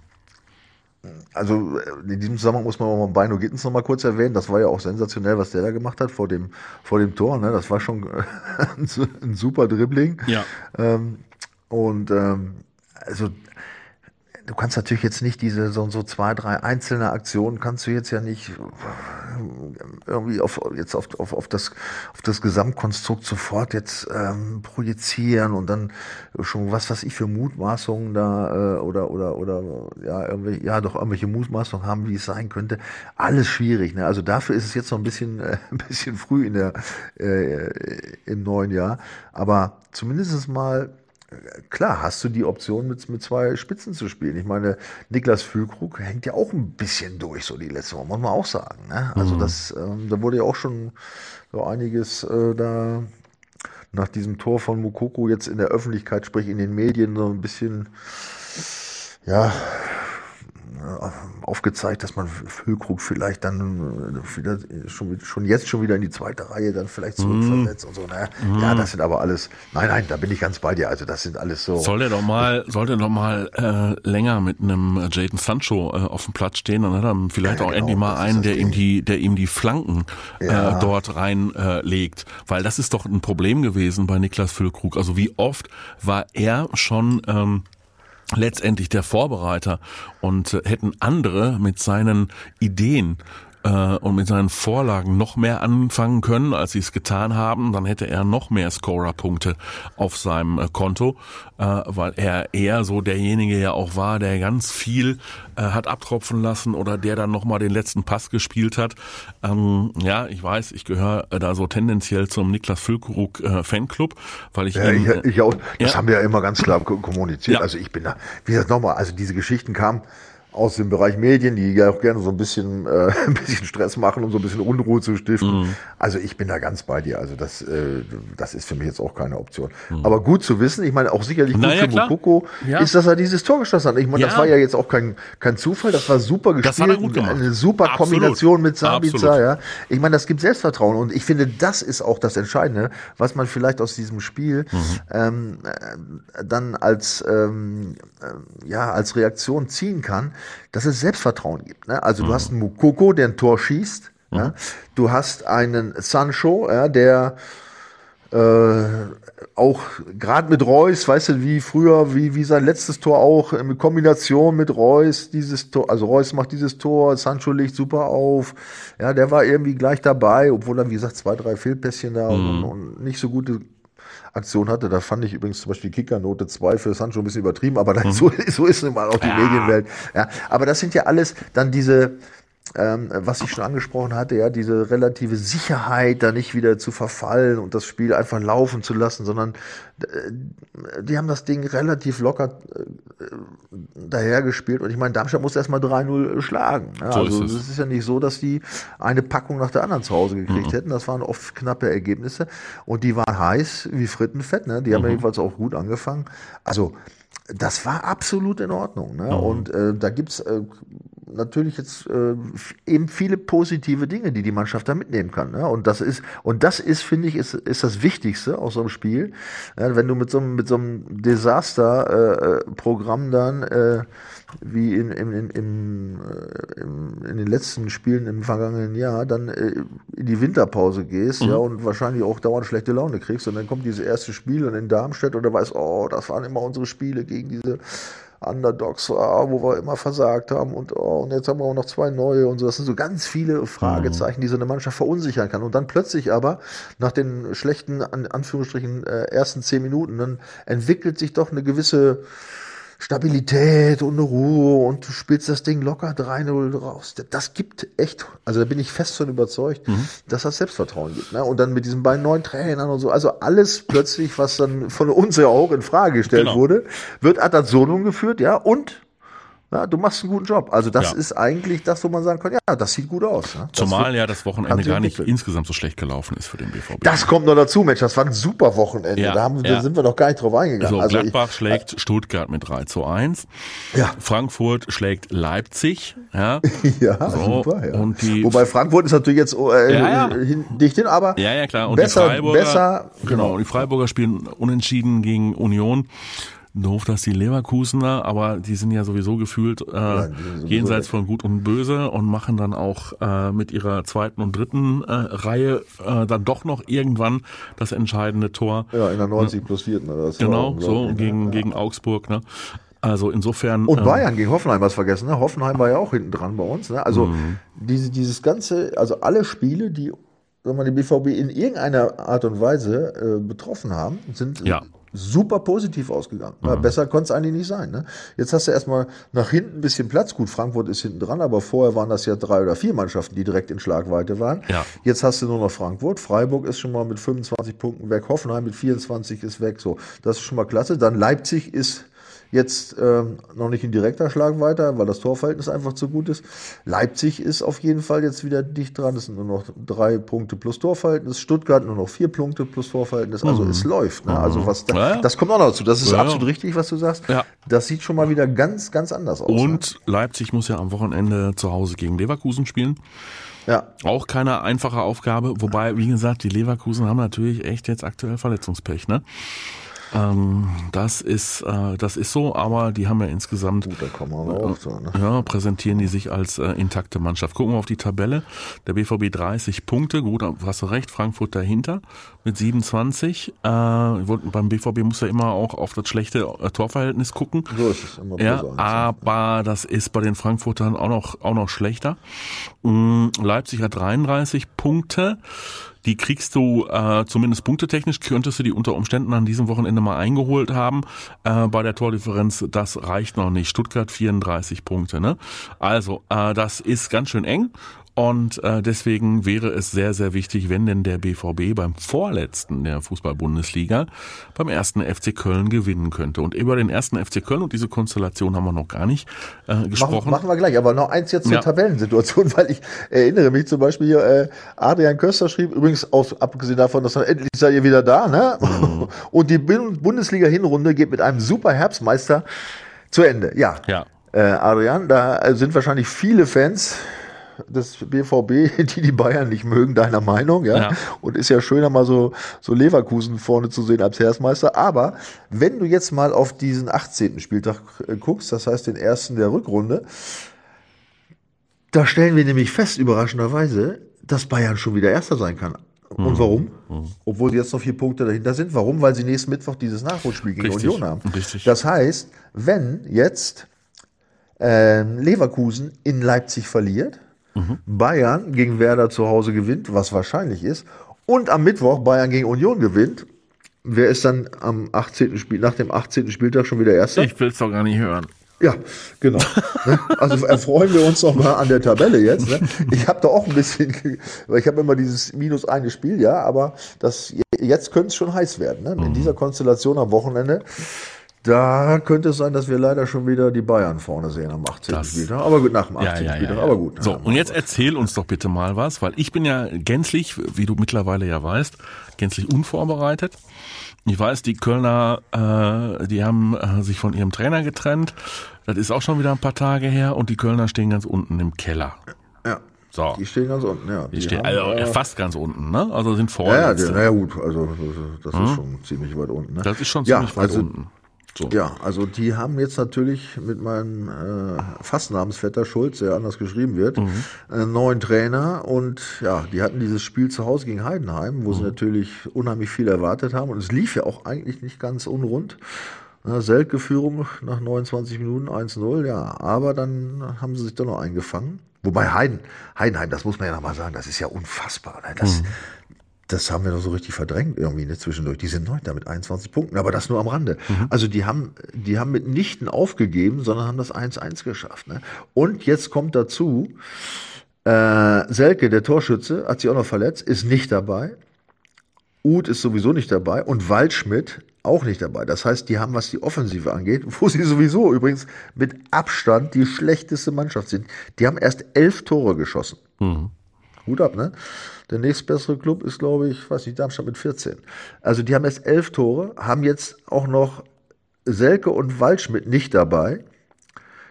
Also in diesem Zusammenhang muss man auch mal Bino Gittens noch mal kurz erwähnen. Das war ja auch sensationell, was der da gemacht hat vor dem, vor dem Tor. Ne? Das war schon ein super Dribbling. Ja. Ähm, und ähm, also du kannst natürlich jetzt nicht diese so, so zwei, drei einzelne Aktionen kannst du jetzt ja nicht irgendwie auf jetzt auf, auf, auf das auf das Gesamtkonstrukt sofort jetzt ähm, projizieren und dann schon was was ich für Mutmaßungen da äh, oder oder oder ja irgendwie ja doch irgendwelche Mutmaßungen haben, wie es sein könnte. Alles schwierig. Ne? Also dafür ist es jetzt noch ein bisschen äh, ein bisschen früh in der äh, im neuen Jahr, aber zumindest mal klar hast du die Option, mit, mit zwei Spitzen zu spielen. Ich meine, Niklas Füllkrug hängt ja auch ein bisschen durch, so die letzte Woche, muss man auch sagen. Ne? Also mhm. das, ähm, da wurde ja auch schon so einiges äh, da nach diesem Tor von Mukoko jetzt in der Öffentlichkeit, sprich in den Medien, so ein bisschen, ja, aufgezeigt, dass man Füllkrug vielleicht dann äh, wieder schon, schon jetzt schon wieder in die zweite Reihe dann vielleicht zurückversetzt mm. und so. Ne? Mm. Ja, das sind aber alles. Nein, nein, da bin ich ganz bei dir. Also das sind alles so. Soll der doch mal, soll der doch mal äh, länger mit einem Jaden Sancho äh, auf dem Platz stehen, dann hat er vielleicht ja, auch genau, endlich mal einen, der ihm die, der ihm die Flanken äh, ja. äh, dort reinlegt, äh, weil das ist doch ein Problem gewesen bei Niklas Füllkrug. Also wie oft war er schon ähm, letztendlich der Vorbereiter und äh, hätten andere mit seinen Ideen äh, und mit seinen Vorlagen noch mehr anfangen können, als sie es getan haben, dann hätte er noch mehr Scorer-Punkte auf seinem äh, Konto, äh, weil er eher so derjenige ja auch war, der ganz viel äh, hat abtropfen lassen oder der dann nochmal den letzten Pass gespielt hat. Ähm, ja, ich weiß, ich gehöre äh, da so tendenziell zum Niklas Füllkrug äh, Fanclub, weil ich ja, ihn, ich, ich auch, das ja. haben wir ja immer ganz klar kommuniziert. Ja. Also ich bin da, wie gesagt nochmal, also diese Geschichten kamen aus dem Bereich Medien, die ja auch gerne so ein bisschen, äh, ein bisschen Stress machen, um so ein bisschen Unruhe zu stiften. Mhm. Also ich bin da ganz bei dir. Also das, äh, das ist für mich jetzt auch keine Option. Mhm. Aber gut zu wissen, ich meine auch sicherlich gut naja, für Mukoko ja. ist, dass er dieses Tor geschossen hat. Ich meine, ja. das war ja jetzt auch kein, kein Zufall, das war super gespielt. Das hat er gut gemacht. Eine super Absolut. Kombination mit Sabica, ja. Ich meine, das gibt Selbstvertrauen und ich finde, das ist auch das Entscheidende, was man vielleicht aus diesem Spiel mhm. ähm, äh, dann als, ähm, äh, ja, als Reaktion ziehen kann, dass es Selbstvertrauen gibt. Ne? Also mhm. du hast einen Mukoko, der ein Tor schießt. Mhm. Ja? Du hast einen Sancho, ja, der äh, auch gerade mit Reus, weißt du, wie früher, wie, wie sein letztes Tor auch, in Kombination mit Reus, dieses Tor, also Reus macht dieses Tor, Sancho legt super auf, ja, der war irgendwie gleich dabei, obwohl er, wie gesagt, zwei, drei Fehlpässchen da mhm. und, und, nicht so gute Aktion hatte. Da fand ich übrigens zum Beispiel Kickernote 2 für Sancho ein bisschen übertrieben, aber mhm. so, so ist nun mal auch die ja. Medienwelt. Ja, aber das sind ja alles dann diese, ähm, was ich schon angesprochen hatte, ja, diese relative Sicherheit, da nicht wieder zu verfallen und das Spiel einfach laufen zu lassen, sondern äh, die haben das Ding relativ locker äh, dahergespielt und ich meine, Darmstadt muss erstmal 3-0 schlagen. Ja, so also es ist ja nicht so, dass die eine Packung nach der anderen zu Hause gekriegt mhm. hätten. Das waren oft knappe Ergebnisse und die waren heiß wie Frittenfett, ne? Die haben mhm. jedenfalls auch gut angefangen. Also das war absolut in Ordnung. Ne? Mhm. Und äh, da gibt's äh, natürlich jetzt äh, eben viele positive Dinge, die die Mannschaft da mitnehmen kann. Ne? Und das ist und das ist, finde ich, ist, ist das Wichtigste aus so einem Spiel. Ja, wenn du mit so einem mit so einem Desaster-Programm äh, dann äh, wie in, in, in, im, äh, im, in den letzten Spielen im vergangenen Jahr dann äh, in die Winterpause gehst, mhm. ja, und wahrscheinlich auch dauernd schlechte Laune kriegst und dann kommt dieses erste Spiel und in Darmstadt und du weißt, oh, das waren immer unsere Spiele gegen diese Underdogs, ah, wo wir immer versagt haben und, oh, und jetzt haben wir auch noch zwei neue und so. Das sind so ganz viele Fragezeichen, die so eine Mannschaft verunsichern kann. Und dann plötzlich aber, nach den schlechten, an Anführungsstrichen, äh, ersten zehn Minuten, dann entwickelt sich doch eine gewisse Stabilität und eine Ruhe und du spielst das Ding locker 3-0 raus. Das gibt echt, also da bin ich fest von überzeugt, mhm. dass das Selbstvertrauen gibt. Ne? Und dann mit diesen beiden neuen Trainern und so, also alles plötzlich, was dann von uns ja auch in Frage gestellt genau. wurde, wird ad absurdum geführt, ja, und ja, du machst einen guten Job. Also das ja. ist eigentlich das, wo man sagen kann, ja, das sieht gut aus. Ja. Zumal ja das Wochenende gar nicht insgesamt so schlecht gelaufen ist für den BVB. Das kommt noch dazu, Mensch, das war ein super Wochenende. Ja, da, haben, da sind wir noch gar nicht drauf eingegangen. So, also Gladbach ich, schlägt äh, Stuttgart mit 3 zu 1. Ja. Frankfurt schlägt Leipzig. Ja, ja so, super. Ja. Und die, Wobei Frankfurt ist natürlich jetzt äh, ja, hin, dicht hin, aber ja, ja, klar. Und besser, die Freiburger, besser, genau. genau. Und die Freiburger spielen unentschieden gegen Union doof, dass die Leverkusener, aber die sind ja sowieso gefühlt äh, ja, jenseits von Gut und Böse und machen dann auch äh, mit ihrer zweiten und dritten äh, Reihe äh, dann doch noch irgendwann das entscheidende Tor. Ja, in der 90 plus 4. Ne? genau, so gegen, ja. gegen Augsburg. Ne? Also insofern. Und ähm, Bayern ähm, gegen Hoffenheim, was vergessen, ne? Hoffenheim war ja auch hinten dran bei uns. Ne? Also mhm. diese, dieses ganze, also alle Spiele, die wenn man die BVB in irgendeiner Art und Weise äh, betroffen haben, sind ja super positiv ausgegangen. Mhm. Besser konnte es eigentlich nicht sein. Ne? Jetzt hast du erstmal nach hinten ein bisschen Platz. Gut, Frankfurt ist hinten dran, aber vorher waren das ja drei oder vier Mannschaften, die direkt in Schlagweite waren. Ja. Jetzt hast du nur noch Frankfurt. Freiburg ist schon mal mit 25 Punkten weg. Hoffenheim mit 24 ist weg. So, das ist schon mal klasse. Dann Leipzig ist Jetzt ähm, noch nicht in direkter Schlagweite, weil das Torverhältnis einfach zu gut ist. Leipzig ist auf jeden Fall jetzt wieder dicht dran. Es sind nur noch drei Punkte plus Torverhältnis. Stuttgart nur noch vier Punkte plus Torverhältnis. Also mhm. es läuft. Ne? Also was da, ja. das kommt auch noch dazu. Das ist ja. absolut richtig, was du sagst. Ja. Das sieht schon mal wieder ganz, ganz anders aus. Und ne? Leipzig muss ja am Wochenende zu Hause gegen Leverkusen spielen. Ja. Auch keine einfache Aufgabe, wobei, wie gesagt, die Leverkusen haben natürlich echt jetzt aktuell Verletzungspech, ne? Ähm, das ist äh, das ist so, aber die haben ja insgesamt Gut, auch so, ne? ja, präsentieren die sich als äh, intakte Mannschaft. Gucken wir auf die Tabelle. Der BVB 30 Punkte, gut, hast du recht, Frankfurt dahinter mit 27. Äh, beim BVB muss ja immer auch auf das schlechte äh, Torverhältnis gucken. So ist es immer ja, aber das ist bei den Frankfurtern auch noch auch noch schlechter. Mhm, Leipzig hat 33 Punkte. Die kriegst du äh, zumindest punktetechnisch, könntest du die unter Umständen an diesem Wochenende mal eingeholt haben. Äh, bei der Tordifferenz, das reicht noch nicht. Stuttgart 34 Punkte. Ne? Also, äh, das ist ganz schön eng. Und äh, deswegen wäre es sehr, sehr wichtig, wenn denn der BVB beim vorletzten der Fußball-Bundesliga beim ersten FC Köln gewinnen könnte. Und über den ersten FC Köln und diese Konstellation haben wir noch gar nicht äh, gesprochen. Machen, machen wir gleich, aber noch eins jetzt zur ja. Tabellensituation, weil ich erinnere mich zum Beispiel hier, äh, Adrian Köster schrieb, übrigens aus, abgesehen davon, dass er endlich seid ihr wieder da, ne? Mhm. Und die Bundesliga-Hinrunde geht mit einem super Herbstmeister zu Ende. Ja. Ja. Äh, Adrian, da sind wahrscheinlich viele Fans des BVB, die die Bayern nicht mögen, deiner Meinung, ja? ja. Und ist ja schöner mal so, so Leverkusen vorne zu sehen als Heersmeister. Aber wenn du jetzt mal auf diesen 18. Spieltag äh, guckst, das heißt den ersten der Rückrunde, da stellen wir nämlich fest, überraschenderweise, dass Bayern schon wieder Erster sein kann. Und mhm. warum? Mhm. Obwohl sie jetzt noch vier Punkte dahinter sind. Warum? Weil sie nächsten Mittwoch dieses Nachholspiel gegen Richtig. Union haben. Richtig. Das heißt, wenn jetzt äh, Leverkusen in Leipzig verliert, mhm. Bayern gegen Werder zu Hause gewinnt, was wahrscheinlich ist, und am Mittwoch Bayern gegen Union gewinnt, wer ist dann am 18. Spiel, nach dem 18. Spieltag schon wieder Erster? Ich will es doch gar nicht hören. Ja, genau. Ne? also erfreuen wir uns doch mal an der Tabelle jetzt. Ne? Ich habe da auch ein bisschen, weil ich habe immer dieses minus eine Spiel, ja, aber das jetzt könnte es schon heiß werden. Ne? In mhm. dieser Konstellation am Wochenende da könnte es sein, dass wir leider schon wieder die Bayern vorne sehen am 18. Das, Spieltag. Aber gut, nach dem 18. Ja, ja, Spieltag, ja, aber gut. So, und jetzt erzähl uns doch bitte mal was, weil ich bin ja gänzlich, wie du mittlerweile ja weißt, gänzlich unvorbereitet. Ich weiß, die Kölner, äh, die haben äh, sich von ihrem Trainer getrennt. Das ist auch schon wieder ein paar Tage her und die Kölner stehen ganz unten im Keller. Ja. So. Die stehen ganz unten, ja. Die, die stehen haben, also, fast ganz unten, ne? Also sind vorne. Ja, ja, naja, gut, also das ist hm? schon ziemlich weit unten. Ne? Das ist schon ziemlich ja, weit also, unten. So. Ja, also die haben jetzt natürlich mit meinem äh, Fastnamensvetter Schulz, der anders geschrieben wird, mhm. einen neuen Trainer und ja, die hatten dieses Spiel zu Hause gegen Heidenheim, wo mhm. sie natürlich unheimlich viel erwartet haben und es lief ja auch eigentlich nicht ganz unrund. Selke-Führung nach 29 Minuten 1-0, ja, aber dann haben sie sich doch noch eingefangen. Wobei Heiden, Heidenheim, das muss man ja nochmal sagen, das ist ja unfassbar. Ne? Das, mhm das haben wir noch so richtig verdrängt irgendwie ne, zwischendurch. Die sind Neunter mit 21 Punkten, aber das nur am Rande. Mhm. Also die haben, die haben mitnichten aufgegeben, sondern haben das 1-1 geschafft. Ne? Und jetzt kommt dazu, äh, Selke, der Torschütze, hat sich auch noch verletzt, ist nicht dabei. Uth ist sowieso nicht dabei und Waldschmidt auch nicht dabei. Das heißt, die haben, was die Offensive angeht, wo sie sowieso übrigens mit Abstand die schlechteste Mannschaft sind, die haben erst elf Tore geschossen. Mhm. Hut ab, ne? Der nächstbessere Club ist, glaube ich, weiß nicht, Darmstadt mit 14. Also die haben jetzt elf Tore, haben jetzt auch noch Selke und Waldschmidt nicht dabei.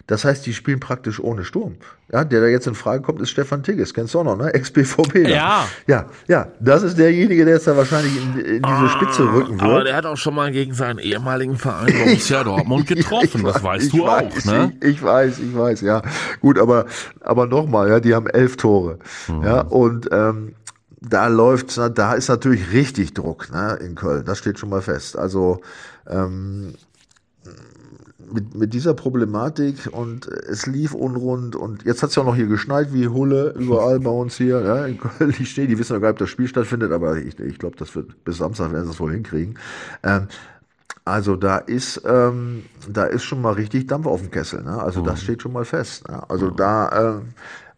Das heißt, die spielen praktisch ohne Sturm. Ja, der da jetzt in Frage kommt, ist Stefan Tigges. Kennst du auch noch, ne? Ex-BVB. Ja. Ja, ja. Das ist derjenige, der jetzt da wahrscheinlich in, in diese ah, Spitze rücken wird. Aber der hat auch schon mal gegen seinen ehemaligen Verein Borussia Dortmund getroffen. das weißt du weiß, auch, ne? Ich, ich, weiß, ich weiß, ja. Gut, aber, aber nochmal, ja, die haben elf Tore. Mhm. Ja, und, ähm, da läuft, da ist natürlich richtig Druck ne, in Köln. Das steht schon mal fest. Also ähm, mit, mit dieser Problematik und es lief unrund und jetzt hat es ja auch noch hier geschneit wie Hulle überall bei uns hier. Ja, in Köln, ich stehe, die wissen ja gar nicht, ob das Spiel stattfindet, aber ich, ich glaube, das wird bis Samstag werden sie es wohl hinkriegen. Ähm, also da ist, ähm, da ist schon mal richtig Dampf auf dem Kessel. Ne? Also mhm. das steht schon mal fest. Ne? Also mhm. da ähm,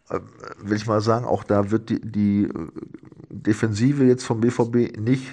äh, will ich mal sagen, auch da wird die, die Defensive jetzt vom BVB nicht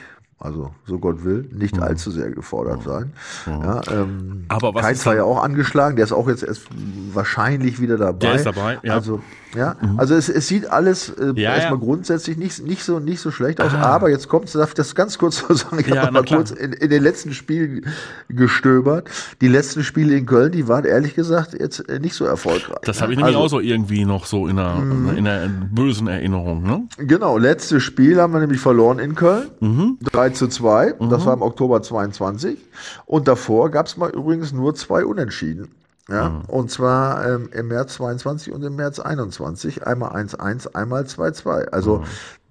also so Gott will, nicht mhm. allzu sehr gefordert mhm. sein. Mhm. Ja, ähm, Aber was Keins war ja auch angeschlagen, der ist auch jetzt erst wahrscheinlich wieder dabei. Der ist dabei, ja. Also, ja, mhm. also es, es sieht alles äh, ja, erstmal ja. grundsätzlich nicht, nicht, so, nicht so schlecht aus. Aha. Aber jetzt kommt, darf ich das ganz kurz so sagen, ich ja, habe mal kurz in, in den letzten Spielen gestöbert. Die letzten Spiele in Köln, die waren ehrlich gesagt jetzt äh, nicht so erfolgreich. Das habe ich nämlich also, auch so irgendwie noch so in einer, mhm. in einer bösen Erinnerung. Ne? Genau, letztes Spiel haben wir nämlich verloren in Köln. Mhm. 3 zu 2, mhm. das war im Oktober 22. Und davor gab es mal übrigens nur zwei Unentschieden. Ja, mhm. und zwar ähm, im März 22 und im März 21. Einmal 1-1, einmal 2-2. Also mhm.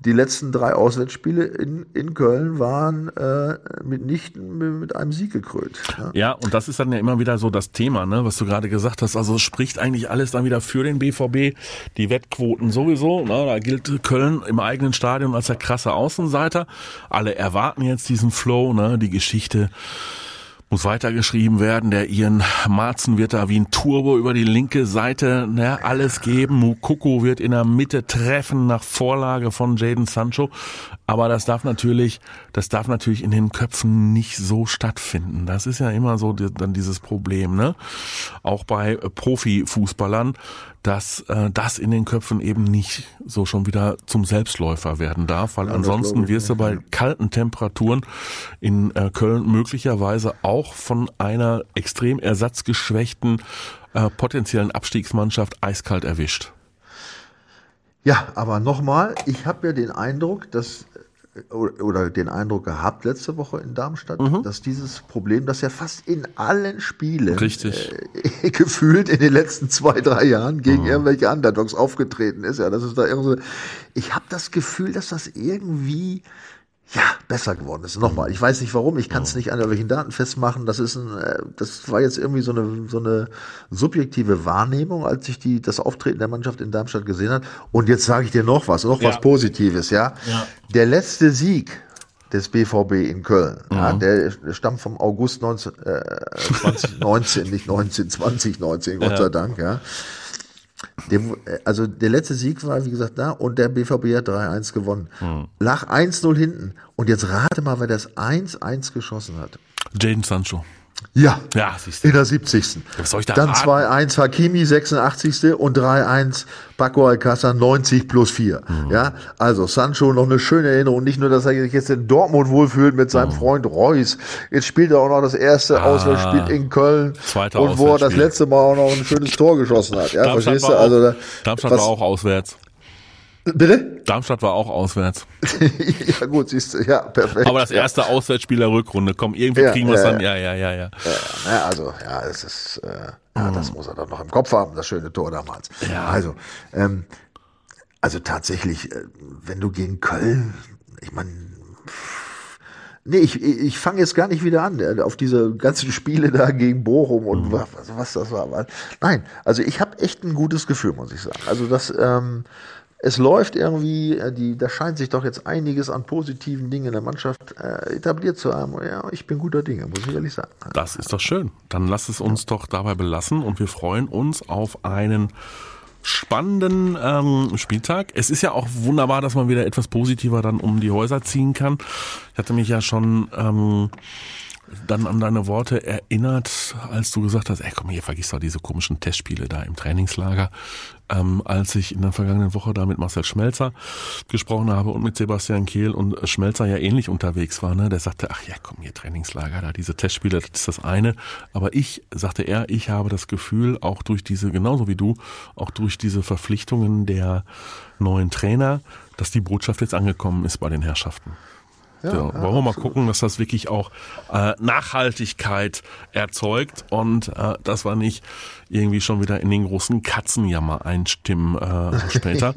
die letzten drei Auswärtsspiele in, in Köln waren äh, mitnichten mit einem Sieg gekrönt. Ja. ja, und das ist dann ja immer wieder so das Thema, ne, was du gerade gesagt hast. Also es spricht eigentlich alles dann wieder für den BVB. Die Wettquoten sowieso. Ne, da gilt Köln im eigenen Stadion als der krasse Außenseiter. Alle erwarten jetzt diesen Flow, ne, die Geschichte muss weitergeschrieben werden. Der Ian Marzen wird da wie ein Turbo über die linke Seite ne, alles geben. Mukoko wird in der Mitte treffen nach Vorlage von Jaden Sancho. Aber das darf natürlich, das darf natürlich in den Köpfen nicht so stattfinden. Das ist ja immer so dann dieses Problem, ne? Auch bei Profifußballern, dass äh, das in den Köpfen eben nicht so schon wieder zum Selbstläufer werden darf, weil ja, ansonsten wirst du bei kalten Temperaturen in äh, Köln möglicherweise auch von einer extrem ersatzgeschwächten äh, potenziellen Abstiegsmannschaft eiskalt erwischt. Ja, aber nochmal, ich habe ja den Eindruck, dass oder den Eindruck gehabt letzte Woche in Darmstadt, mhm. dass dieses Problem, das ja fast in allen Spielen Richtig. Äh, gefühlt in den letzten zwei, drei Jahren gegen mhm. irgendwelche Underdogs aufgetreten ist. Ja, das ist da irgendwie. Ich habe das Gefühl, dass das irgendwie ja, besser geworden ist. Nochmal, ich weiß nicht warum, ich kann es nicht an irgendwelchen Daten festmachen. Das ist ein, äh, das war jetzt irgendwie so eine, so eine subjektive Wahrnehmung, als ich die, das Auftreten der Mannschaft in Darmstadt gesehen hat. Und jetzt sage ich dir noch was, noch ja. was Positives, ja? ja. Der letzte Sieg des BVB in Köln, mhm. ja, der stammt vom August 19, äh, 2019, nicht 19, 2019, Gott sei Dank, ja. Der, also der letzte Sieg war, wie gesagt, da und der BVB hat 3-1 gewonnen. Hm. Lag 1-0 hinten. Und jetzt rate mal, wer das 1-1 geschossen hat. Jaden Sancho. Ja, ja in der 70. Was soll ich da Dann 2-1 Hakimi, 86. und 3-1 Paco Alcázar, 90 plus 4. Mhm. Ja, also Sancho noch eine schöne Erinnerung. Nicht nur, dass er sich jetzt in Dortmund wohlfühlt mit seinem mhm. Freund Reus. Jetzt spielt er auch noch das erste ah, Auswärtsspiel in Köln. Zweite und wo er das letzte Mal auch noch ein schönes Tor geschossen hat. Ja, Darmstadt verstehst du? Also, da, Darmstadt was, war auch auswärts. Bitte? Darmstadt war auch auswärts. ja gut, siehst du, ja, perfekt. Aber das erste ja. Auswärtsspiel der Rückrunde, komm, irgendwie ja, kriegen wir es ja, dann, ja, ja, ja, ja. ja also, ja, es ist, äh, ja, das muss er dann noch im Kopf haben, das schöne Tor damals. Ja. Also, ähm, also tatsächlich, äh, wenn du gegen Köln, ich meine, Nee, ich, ich fange jetzt gar nicht wieder an, äh, auf diese ganzen Spiele da gegen Bochum und mhm. was, was das war. Nein, also ich habe echt ein gutes Gefühl, muss ich sagen. Also das, ähm, es läuft irgendwie, äh, die, da scheint sich doch jetzt einiges an positiven Dingen in der Mannschaft äh, etabliert zu haben. Ja, ich bin guter Dinge, muss ich ehrlich sagen. Das ist doch schön. Dann lass es uns doch dabei belassen und wir freuen uns auf einen spannenden ähm, Spieltag. Es ist ja auch wunderbar, dass man wieder etwas positiver dann um die Häuser ziehen kann. Ich hatte mich ja schon ähm, dann an deine Worte erinnert, als du gesagt hast, ey komm hier, vergiss doch diese komischen Testspiele da im Trainingslager. Ähm, als ich in der vergangenen Woche da mit Marcel Schmelzer gesprochen habe und mit Sebastian Kehl und Schmelzer ja ähnlich unterwegs war, ne, der sagte, ach ja, komm hier, Trainingslager, da diese Testspiele, das ist das eine. Aber ich, sagte er, ich habe das Gefühl, auch durch diese, genauso wie du, auch durch diese Verpflichtungen der neuen Trainer, dass die Botschaft jetzt angekommen ist bei den Herrschaften. Ja, so, wollen wir mal gucken, dass das wirklich auch äh, Nachhaltigkeit erzeugt und äh, dass wir nicht irgendwie schon wieder in den großen Katzenjammer einstimmen äh, später.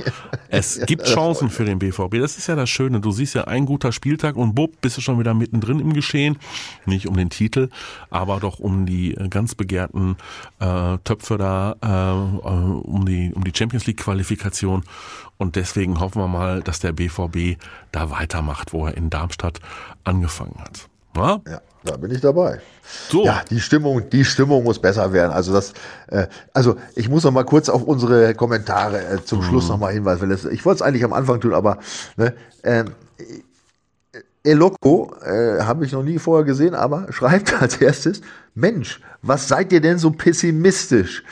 es gibt Chancen für den BVB. Das ist ja das Schöne. Du siehst ja ein guter Spieltag und bupp, bist du schon wieder mittendrin im Geschehen. Nicht um den Titel, aber doch um die äh, ganz begehrten äh, Töpfe da, äh, äh, um die um die Champions League Qualifikation. Und deswegen hoffen wir mal, dass der BVB da weitermacht, wo er in Darmstadt angefangen hat. Na? Ja, da bin ich dabei. So. Ja, die Stimmung, die Stimmung muss besser werden. Also das, äh, also ich muss noch mal kurz auf unsere Kommentare äh, zum mhm. Schluss noch mal hinweisen. Weil das, ich wollte es eigentlich am Anfang tun, aber ne, äh, Eloko, äh, habe ich noch nie vorher gesehen, aber schreibt als erstes, Mensch, was seid ihr denn so pessimistisch?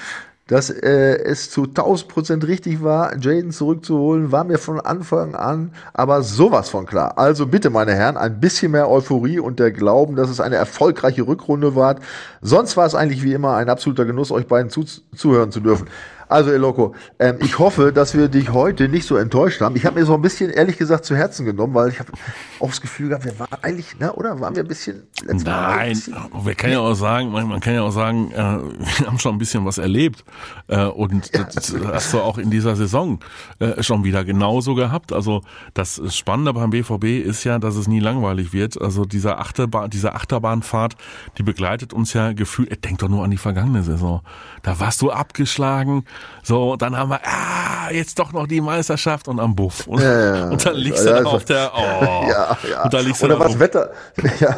Dass äh, es zu 1000 Prozent richtig war, Jaden zurückzuholen, war mir von Anfang an aber sowas von klar. Also bitte, meine Herren, ein bisschen mehr Euphorie und der Glauben, dass es eine erfolgreiche Rückrunde war. Sonst war es eigentlich wie immer ein absoluter Genuss, euch beiden zu zuhören zu dürfen. Also, Eloko, ähm, ich hoffe, dass wir dich heute nicht so enttäuscht haben. Ich habe mir so ein bisschen, ehrlich gesagt, zu Herzen genommen, weil ich habe auch das Gefühl gehabt, wir waren eigentlich, ne, oder? Waren wir ein bisschen... Nein, ein bisschen, wir können ja auch sagen, man, man kann ja auch sagen, äh, wir haben schon ein bisschen was erlebt. Äh, und ja, das hast du auch in dieser Saison äh, schon wieder genauso gehabt. Also das Spannende beim BVB ist ja, dass es nie langweilig wird. Also dieser Achterbahn, diese Achterbahnfahrt, die begleitet uns ja gefühlt, denk doch nur an die vergangene Saison. Da warst du abgeschlagen, so, dann haben wir, ah, jetzt doch noch die Meisterschaft und am Buff. Und, ja, und dann liegst du ja, dann auf der, oh. Ja, ja. Und dann liegst du Oder was Wetter, ja.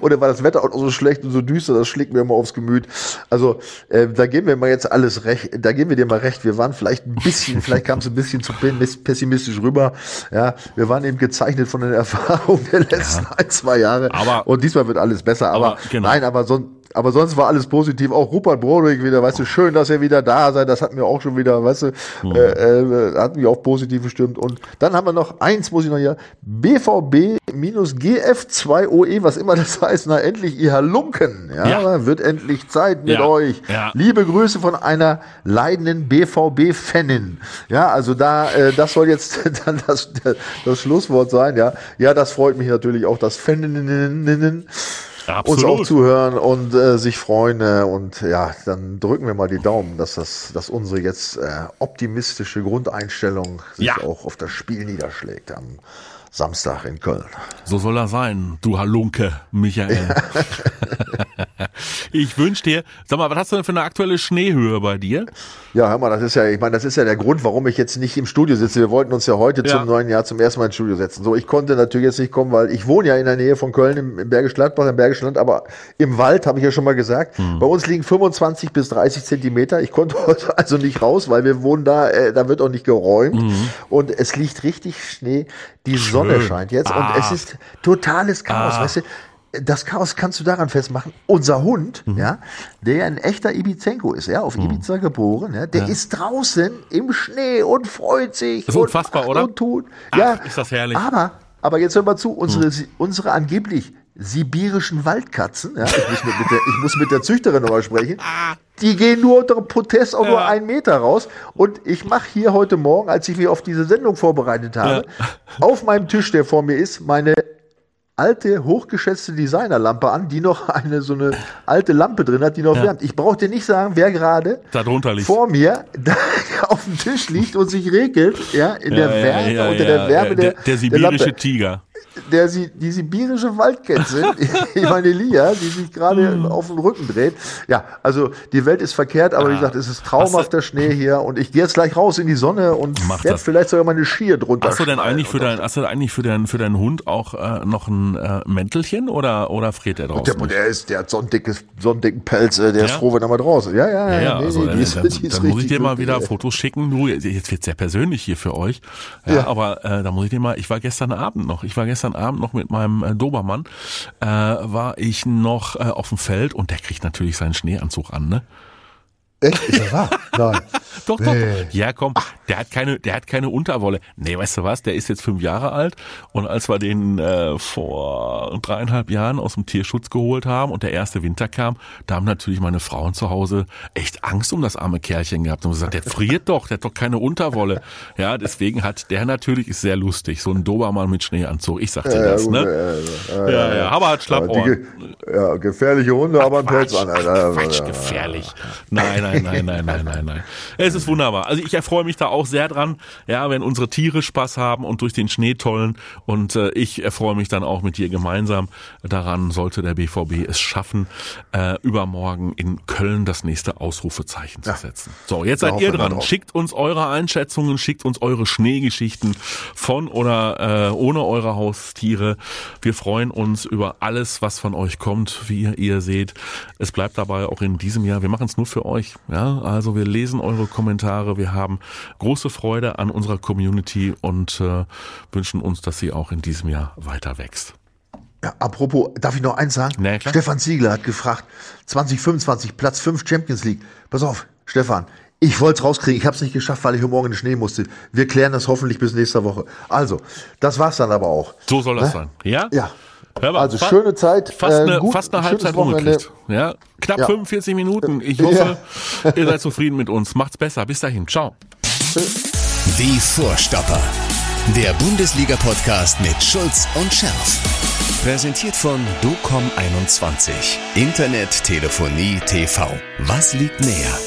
Oder war das Wetter auch so schlecht und so düster, das schlägt mir immer aufs Gemüt. Also äh, da geben wir mal jetzt alles recht, da geben wir dir mal recht. Wir waren vielleicht ein bisschen, vielleicht kam es ein bisschen zu pessimistisch rüber. Ja, wir waren eben gezeichnet von den Erfahrungen der letzten ja. ein, zwei Jahre. Aber, und diesmal wird alles besser. Aber, aber genau. nein, aber so aber sonst war alles positiv. Auch Rupert Broderick wieder, weißt du, schön, dass er wieder da sei. Das hat mir auch schon wieder, weißt du, mhm. äh, äh, hat mich auch positiv gestimmt. Und dann haben wir noch eins, muss ich noch hier, BVB-GF2OE, was immer das heißt. Na, endlich, ihr Halunken. Ja, ja. wird endlich Zeit mit ja. euch. Ja. Liebe Grüße von einer leidenden BVB-Fanin. Ja, also da, äh, das soll jetzt dann das, das Schlusswort sein. Ja, ja, das freut mich natürlich auch, dass Faninnen Absolut. uns auch zuhören und äh, sich freuen. Äh, und ja, dann drücken wir mal die Daumen, dass das, dass unsere jetzt äh, optimistische Grundeinstellung sich ja. auch auf das Spiel niederschlägt am Samstag in Köln. So soll er sein, du Halunke, Michael. ich wünsche dir, sag mal, was hast du denn für eine aktuelle Schneehöhe bei dir? Ja, hör mal, das ist ja, ich meine, das ist ja der Grund, warum ich jetzt nicht im Studio sitze. Wir wollten uns ja heute ja. zum neuen Jahr zum ersten Mal ins Studio setzen. So, ich konnte natürlich jetzt nicht kommen, weil ich wohne ja in der Nähe von Köln im, im Bergisch Gladbach, im Bergischen Land, aber im Wald, habe ich ja schon mal gesagt. Hm. Bei uns liegen 25 bis 30 Zentimeter. Ich konnte heute also nicht raus, weil wir wohnen da, äh, da wird auch nicht geräumt. Mhm. Und es liegt richtig Schnee. Die Schön. Sonne scheint jetzt ah. und es ist totales Chaos, ah. weißt du? Das Chaos kannst du daran festmachen. Unser Hund, mhm. ja, der ja ein echter Ibizenko ist, ja, auf mhm. Ibiza geboren, ja, der ja. ist draußen im Schnee und freut sich. Das ist unfassbar, oder? Und tut. Ja, Ach, ist das herrlich. Aber, aber jetzt hör mal zu, unsere, mhm. unsere angeblich sibirischen Waldkatzen, ja, ich muss mit, der, ich muss mit der Züchterin nochmal sprechen, die gehen nur unter Protest auch ja. nur einen Meter raus. Und ich mache hier heute Morgen, als ich mich auf diese Sendung vorbereitet habe, ja. auf meinem Tisch, der vor mir ist, meine alte, hochgeschätzte Designerlampe an, die noch eine so eine alte Lampe drin hat, die noch ja. wärmt. Ich brauche dir nicht sagen, wer gerade vor mir da auf dem Tisch liegt und sich regelt, ja, in der Wärme, unter der Wärme der, der, der sibirische der Tiger der die sibirische Waldkatze, ich meine Lia, die sich gerade hm. auf den Rücken dreht. Ja, also die Welt ist verkehrt, aber ah. wie gesagt, es ist traumhafter Schnee hier und ich gehe jetzt gleich raus in die Sonne und werde vielleicht sogar meine Skier drunter. Hast du denn eigentlich für deinen, hast du eigentlich für deinen, für deinen Hund auch äh, noch ein äh, Mäntelchen oder oder friert er draußen? Der, der ist, der hat so einen, dickes, so einen dicken Pelz, äh, der ja? ist froh, wenn er mal draußen. Ja, ja, ja. ja, nee, also, nee, die ist, dann, ist dann muss ich dir mal wieder Fotos schicken. Du, jetzt wird sehr persönlich hier für euch. Ja, ja. aber äh, da muss ich dir mal. Ich war gestern Abend noch. Ich war gestern Abend noch mit meinem äh, Dobermann, äh, war ich noch äh, auf dem Feld und der kriegt natürlich seinen Schneeanzug an, ne? Echt? Ist das wahr? Nein. doch, doch. Nee. Ja, komm, der hat keine, der hat keine Unterwolle. Nee, weißt du was? Der ist jetzt fünf Jahre alt und als wir den äh, vor dreieinhalb Jahren aus dem Tierschutz geholt haben und der erste Winter kam, da haben natürlich meine Frauen zu Hause echt Angst um das arme Kerlchen gehabt und gesagt, der friert doch, der hat doch keine Unterwolle. Ja, deswegen hat der natürlich ist sehr lustig, so ein Dobermann mit Schneeanzug. Ich sagte ja, das, ne? Ja, ja, ja, aber hat Schlappohren. Ja, gefährliche Hunde, aber ein Pelz an. Quatsch, gefährlich. Nein, nein, nein, nein, nein, nein, nein. Es ist wunderbar. Also ich erfreue mich da auch sehr dran, ja, wenn unsere Tiere Spaß haben und durch den Schnee tollen. Und äh, ich erfreue mich dann auch mit dir gemeinsam daran, sollte der BVB es schaffen, äh, übermorgen in Köln das nächste Ausrufezeichen zu setzen. So, jetzt seid ihr dran. Schickt uns eure Einschätzungen, schickt uns eure Schneegeschichten von oder äh, ohne eure Haustiere. Wir freuen uns über alles, was von euch kommt, wie ihr seht. Es bleibt dabei auch in diesem Jahr. Wir machen es nur für euch. Ja, also wir lesen eure Kommentare. Wir haben große Freude an unserer Community und äh, wünschen uns, dass sie auch in diesem Jahr weiter wächst. Ja, apropos, darf ich noch eins sagen? Nee, Stefan Ziegler hat gefragt, 2025 Platz 5 Champions League. Pass auf, Stefan, ich wollte es rauskriegen. Ich habe es nicht geschafft, weil ich heute Morgen in den Schnee musste. Wir klären das hoffentlich bis nächste Woche. Also, das war's dann aber auch. So soll das ne? sein. Ja? Ja. Mal, also schöne Zeit. Fast eine, äh, gut, fast eine Halbzeit rumgekriegt. Ja, knapp ja. 45 Minuten. Ich hoffe, ja. ihr seid zufrieden mit uns. Macht's besser. Bis dahin. Ciao. Die Vorstopper. Der Bundesliga-Podcast mit Schulz und Scherf. Präsentiert von DOCOM21. Internet, Telefonie, TV. Was liegt näher?